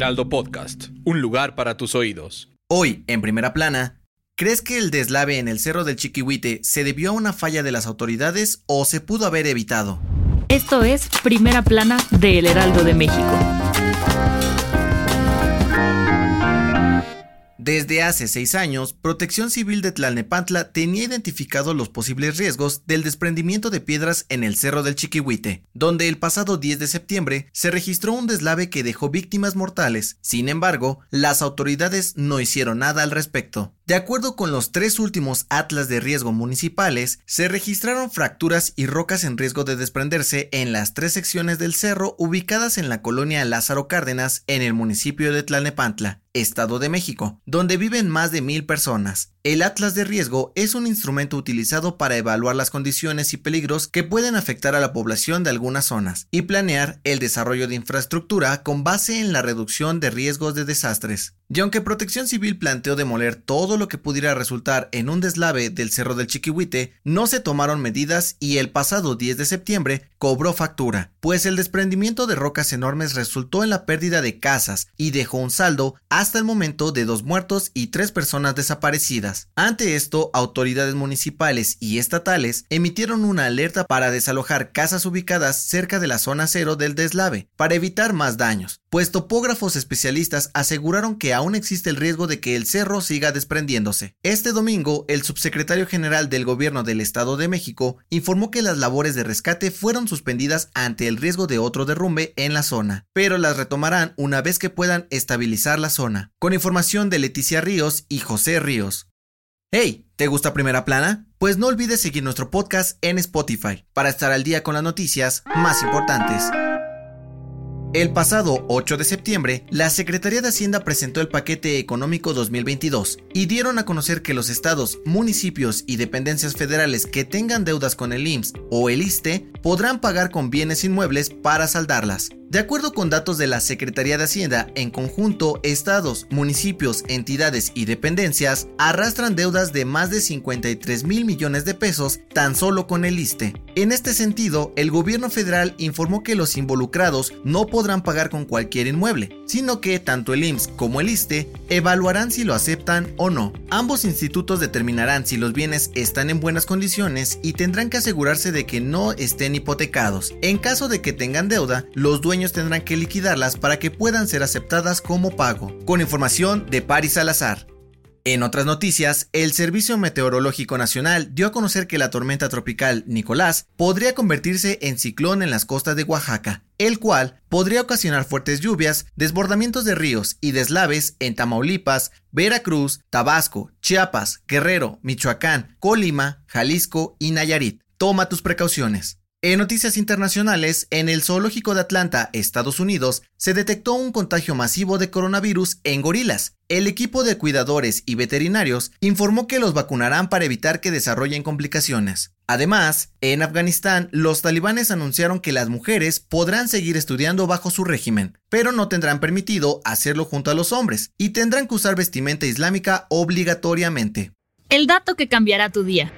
Heraldo Podcast, un lugar para tus oídos. Hoy, en primera plana, ¿crees que el deslave en el Cerro del Chiquihuite se debió a una falla de las autoridades o se pudo haber evitado? Esto es Primera Plana de El Heraldo de México. Desde hace seis años, Protección Civil de Tlalnepantla tenía identificado los posibles riesgos del desprendimiento de piedras en el Cerro del Chiquihuite, donde el pasado 10 de septiembre se registró un deslave que dejó víctimas mortales. Sin embargo, las autoridades no hicieron nada al respecto. De acuerdo con los tres últimos atlas de riesgo municipales, se registraron fracturas y rocas en riesgo de desprenderse en las tres secciones del cerro ubicadas en la colonia Lázaro Cárdenas en el municipio de Tlalnepantla, Estado de México, donde viven más de mil personas. El atlas de riesgo es un instrumento utilizado para evaluar las condiciones y peligros que pueden afectar a la población de algunas zonas y planear el desarrollo de infraestructura con base en la reducción de riesgos de desastres. Y aunque Protección Civil planteó demoler todo lo que pudiera resultar en un deslave del Cerro del Chiquihuite, no se tomaron medidas y el pasado 10 de septiembre cobró factura, pues el desprendimiento de rocas enormes resultó en la pérdida de casas y dejó un saldo hasta el momento de dos muertos y tres personas desaparecidas. Ante esto, autoridades municipales y estatales emitieron una alerta para desalojar casas ubicadas cerca de la zona cero del deslave, para evitar más daños, pues topógrafos especialistas aseguraron que aún existe el riesgo de que el cerro siga desprendiéndose. Este domingo, el subsecretario general del gobierno del Estado de México informó que las labores de rescate fueron suspendidas ante el riesgo de otro derrumbe en la zona, pero las retomarán una vez que puedan estabilizar la zona. Con información de Leticia Ríos y José Ríos. Hey, ¿te gusta Primera Plana? Pues no olvides seguir nuestro podcast en Spotify para estar al día con las noticias más importantes. El pasado 8 de septiembre, la Secretaría de Hacienda presentó el paquete económico 2022 y dieron a conocer que los estados, municipios y dependencias federales que tengan deudas con el IMSS o el ISTE podrán pagar con bienes inmuebles para saldarlas. De acuerdo con datos de la Secretaría de Hacienda, en conjunto, estados, municipios, entidades y dependencias arrastran deudas de más de 53 mil millones de pesos tan solo con el ISTE. En este sentido, el gobierno federal informó que los involucrados no podrán pagar con cualquier inmueble, sino que tanto el IMSS como el ISTE evaluarán si lo aceptan o no. Ambos institutos determinarán si los bienes están en buenas condiciones y tendrán que asegurarse de que no estén hipotecados. En caso de que tengan deuda, los dueños tendrán que liquidarlas para que puedan ser aceptadas como pago. Con información de Paris Salazar. En otras noticias, el Servicio Meteorológico Nacional dio a conocer que la tormenta tropical Nicolás podría convertirse en ciclón en las costas de Oaxaca, el cual podría ocasionar fuertes lluvias, desbordamientos de ríos y deslaves en Tamaulipas, Veracruz, Tabasco, Chiapas, Guerrero, Michoacán, Colima, Jalisco y Nayarit. Toma tus precauciones. En noticias internacionales, en el zoológico de Atlanta, Estados Unidos, se detectó un contagio masivo de coronavirus en gorilas. El equipo de cuidadores y veterinarios informó que los vacunarán para evitar que desarrollen complicaciones. Además, en Afganistán, los talibanes anunciaron que las mujeres podrán seguir estudiando bajo su régimen, pero no tendrán permitido hacerlo junto a los hombres y tendrán que usar vestimenta islámica obligatoriamente. El dato que cambiará tu día.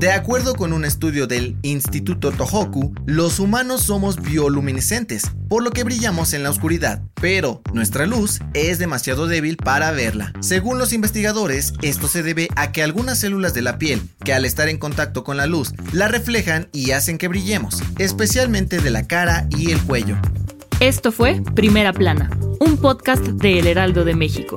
De acuerdo con un estudio del Instituto Tohoku, los humanos somos bioluminescentes, por lo que brillamos en la oscuridad, pero nuestra luz es demasiado débil para verla. Según los investigadores, esto se debe a que algunas células de la piel, que al estar en contacto con la luz, la reflejan y hacen que brillemos, especialmente de la cara y el cuello. Esto fue Primera Plana, un podcast de El Heraldo de México.